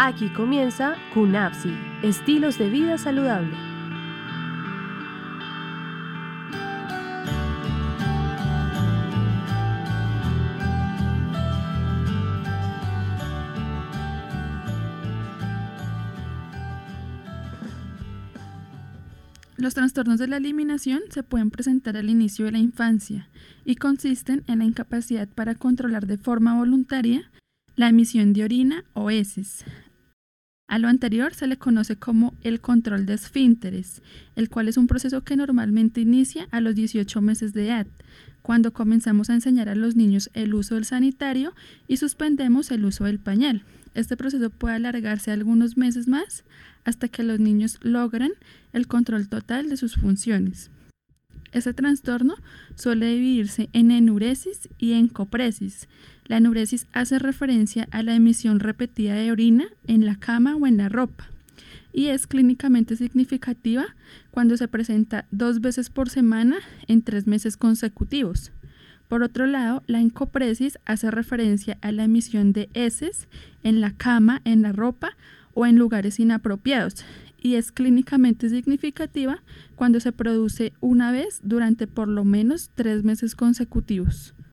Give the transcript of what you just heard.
Aquí comienza CUNAPSI, estilos de vida saludable. Los trastornos de la eliminación se pueden presentar al inicio de la infancia y consisten en la incapacidad para controlar de forma voluntaria la emisión de orina o heces, a lo anterior se le conoce como el control de esfínteres, el cual es un proceso que normalmente inicia a los 18 meses de edad, cuando comenzamos a enseñar a los niños el uso del sanitario y suspendemos el uso del pañal. Este proceso puede alargarse algunos meses más hasta que los niños logran el control total de sus funciones. Este trastorno suele dividirse en enuresis y encopresis. La enuresis hace referencia a la emisión repetida de orina en la cama o en la ropa y es clínicamente significativa cuando se presenta dos veces por semana en tres meses consecutivos. Por otro lado, la encopresis hace referencia a la emisión de heces en la cama, en la ropa o en lugares inapropiados y es clínicamente significativa cuando se produce una vez durante por lo menos tres meses consecutivos.